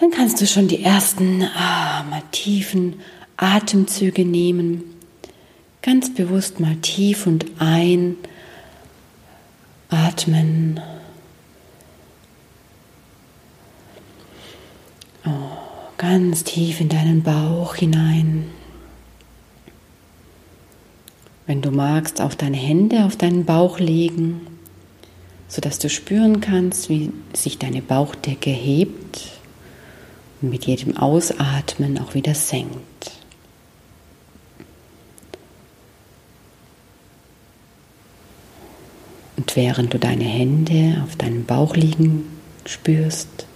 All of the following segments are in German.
Dann kannst du schon die ersten ah, mal tiefen Atemzüge nehmen. Ganz bewusst mal tief und ein atmen. Oh, ganz tief in deinen Bauch hinein. Wenn du magst, auch deine Hände auf deinen Bauch legen, sodass du spüren kannst, wie sich deine Bauchdecke hebt und mit jedem Ausatmen auch wieder senkt. Und während du deine Hände auf deinem Bauch liegen spürst,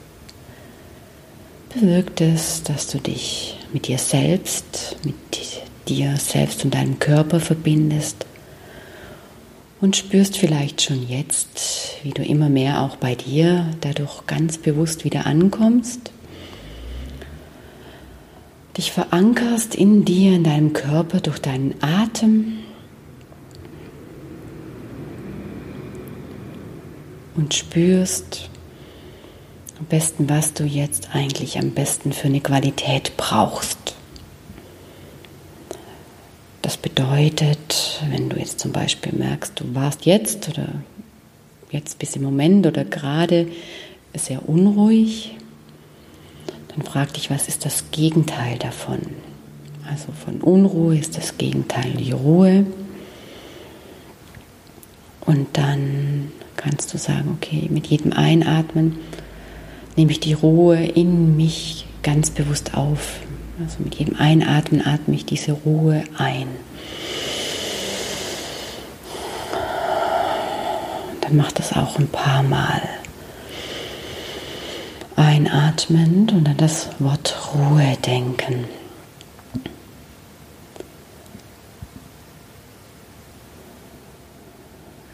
bewirkt es, dass du dich mit dir selbst, mit dir selbst und deinem Körper verbindest und spürst vielleicht schon jetzt, wie du immer mehr auch bei dir dadurch ganz bewusst wieder ankommst dich verankerst in dir, in deinem Körper durch deinen Atem und spürst am besten, was du jetzt eigentlich am besten für eine Qualität brauchst. Das bedeutet, wenn du jetzt zum Beispiel merkst, du warst jetzt oder jetzt bis im Moment oder gerade sehr unruhig, dann frag dich, was ist das Gegenteil davon? Also von Unruhe ist das Gegenteil die Ruhe. Und dann kannst du sagen, okay, mit jedem Einatmen nehme ich die Ruhe in mich ganz bewusst auf. Also mit jedem Einatmen atme ich diese Ruhe ein. Dann mach das auch ein paar Mal einatmend und an das Wort Ruhe denken.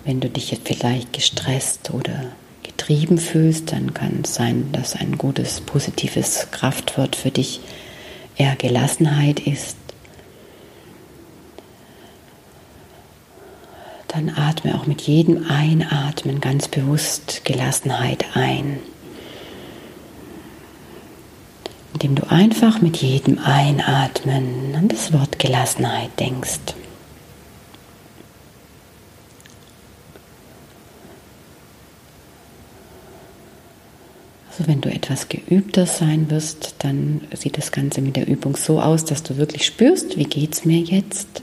Wenn du dich jetzt vielleicht gestresst oder getrieben fühlst, dann kann es sein, dass ein gutes, positives Kraftwort für dich eher Gelassenheit ist. Dann atme auch mit jedem Einatmen ganz bewusst Gelassenheit ein indem du einfach mit jedem Einatmen an das Wort Gelassenheit denkst. Also wenn du etwas geübter sein wirst, dann sieht das Ganze mit der Übung so aus, dass du wirklich spürst, wie geht es mir jetzt?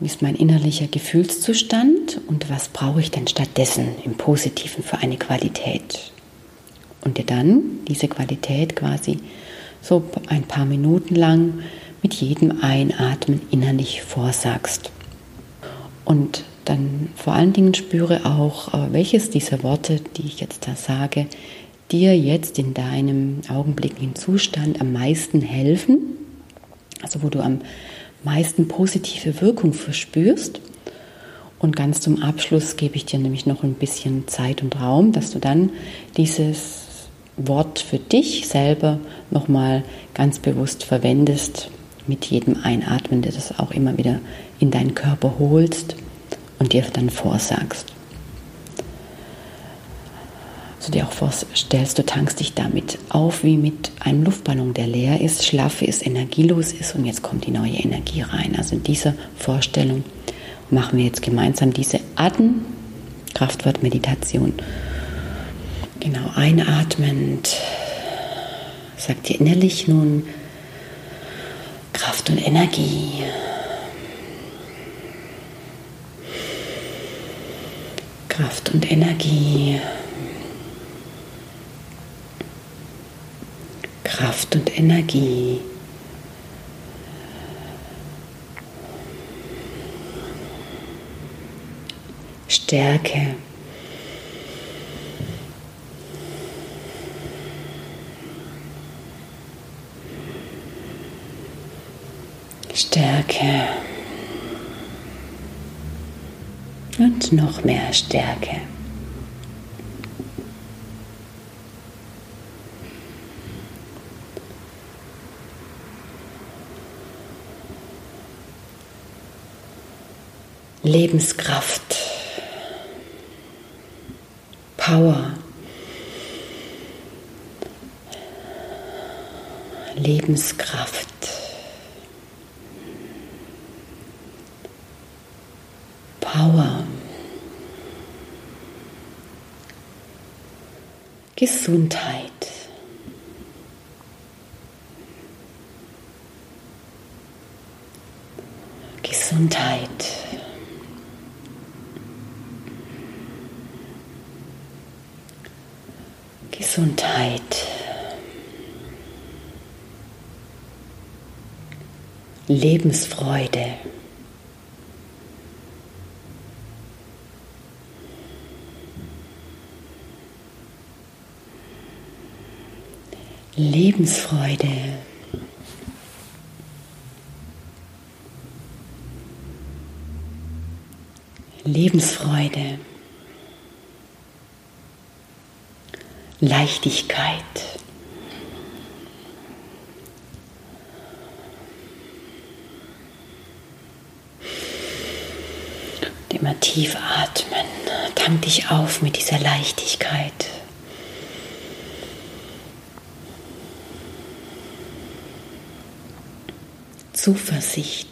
Wie ist mein innerlicher Gefühlszustand und was brauche ich denn stattdessen im Positiven für eine Qualität? Und dir dann diese Qualität quasi so ein paar Minuten lang mit jedem Einatmen innerlich vorsagst. Und dann vor allen Dingen spüre auch, äh, welches dieser Worte, die ich jetzt da sage, dir jetzt in deinem augenblicklichen Zustand am meisten helfen, also wo du am meisten positive Wirkung verspürst. Und ganz zum Abschluss gebe ich dir nämlich noch ein bisschen Zeit und Raum, dass du dann dieses Wort für dich selber nochmal ganz bewusst verwendest, mit jedem Einatmen, der das auch immer wieder in deinen Körper holst und dir dann vorsagst. So dir auch vorstellst, du tankst dich damit auf wie mit einem Luftballon, der leer ist, schlaff ist, energielos ist und jetzt kommt die neue Energie rein. Also in dieser Vorstellung machen wir jetzt gemeinsam diese Atem-Kraftwort-Meditation. Genau, einatmend. Sagt ihr innerlich nun Kraft und Energie. Kraft und Energie. Kraft und Energie. Stärke. Stärke und noch mehr Stärke. Lebenskraft, Power, Lebenskraft. Power. Gesundheit. Gesundheit. Gesundheit. Lebensfreude. Lebensfreude. Lebensfreude. Leichtigkeit. Immer tief atmen. Tank dich auf mit dieser Leichtigkeit. Zuversicht.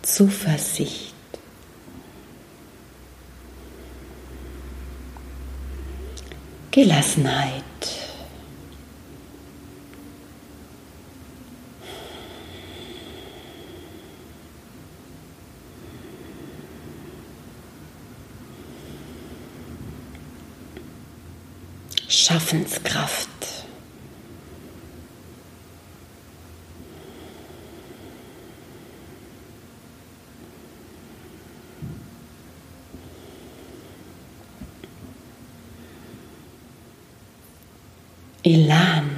Zuversicht. Gelassenheit. Schaffenskraft. Elan.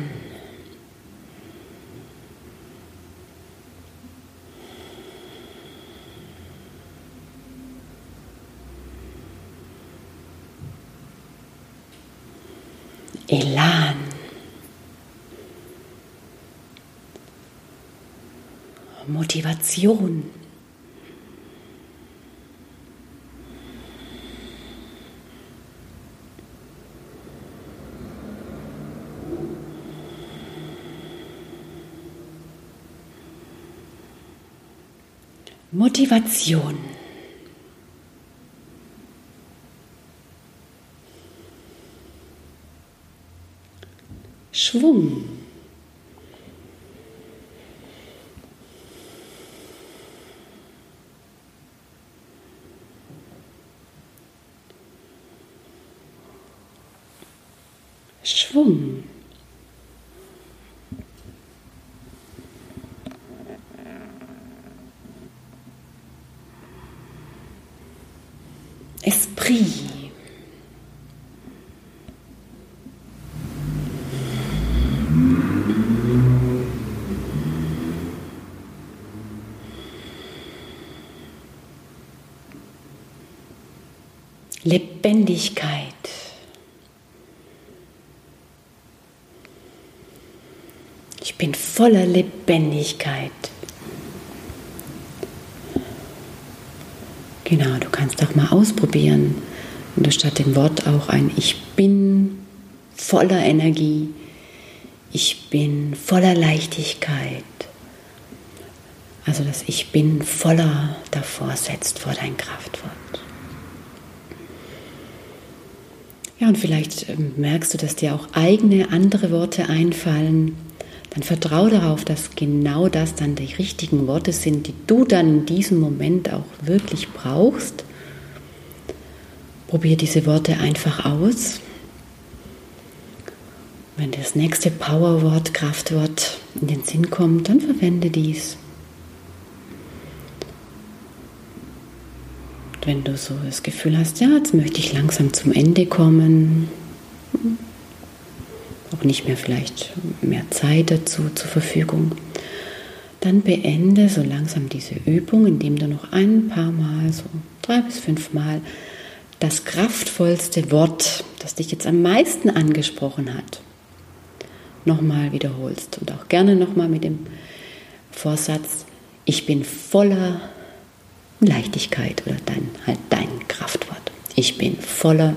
Elan. Motivation. Motivation. Schwung. Schwung. Lebendigkeit. Ich bin voller Lebendigkeit. Genau, du kannst auch mal ausprobieren, wenn du statt dem Wort auch ein Ich bin voller Energie, ich bin voller Leichtigkeit. Also das Ich bin voller davor setzt vor dein Kraftwort. Ja, und vielleicht ähm, merkst du, dass dir auch eigene andere Worte einfallen. Dann vertraue darauf, dass genau das dann die richtigen Worte sind, die du dann in diesem Moment auch wirklich brauchst. Probier diese Worte einfach aus. Wenn das nächste Powerwort, Kraftwort in den Sinn kommt, dann verwende dies. Wenn du so das Gefühl hast, ja, jetzt möchte ich langsam zum Ende kommen, auch nicht mehr vielleicht mehr Zeit dazu zur Verfügung, dann beende so langsam diese Übung, indem du noch ein paar Mal, so drei bis fünf Mal, das kraftvollste Wort, das dich jetzt am meisten angesprochen hat, nochmal wiederholst. Und auch gerne nochmal mit dem Vorsatz, ich bin voller Leichtigkeit oder dein, halt dein Kraftwort. Ich bin voller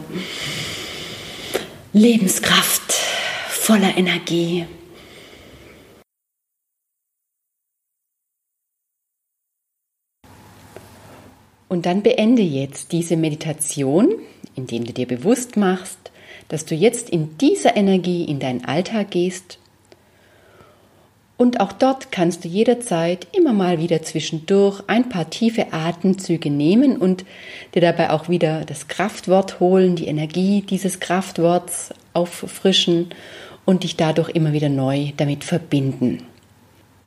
Lebenskraft, voller Energie. Und dann beende jetzt diese Meditation, indem du dir bewusst machst, dass du jetzt in dieser Energie in deinen Alltag gehst. Und auch dort kannst du jederzeit immer mal wieder zwischendurch ein paar tiefe Atemzüge nehmen und dir dabei auch wieder das Kraftwort holen, die Energie dieses Kraftworts auffrischen und dich dadurch immer wieder neu damit verbinden.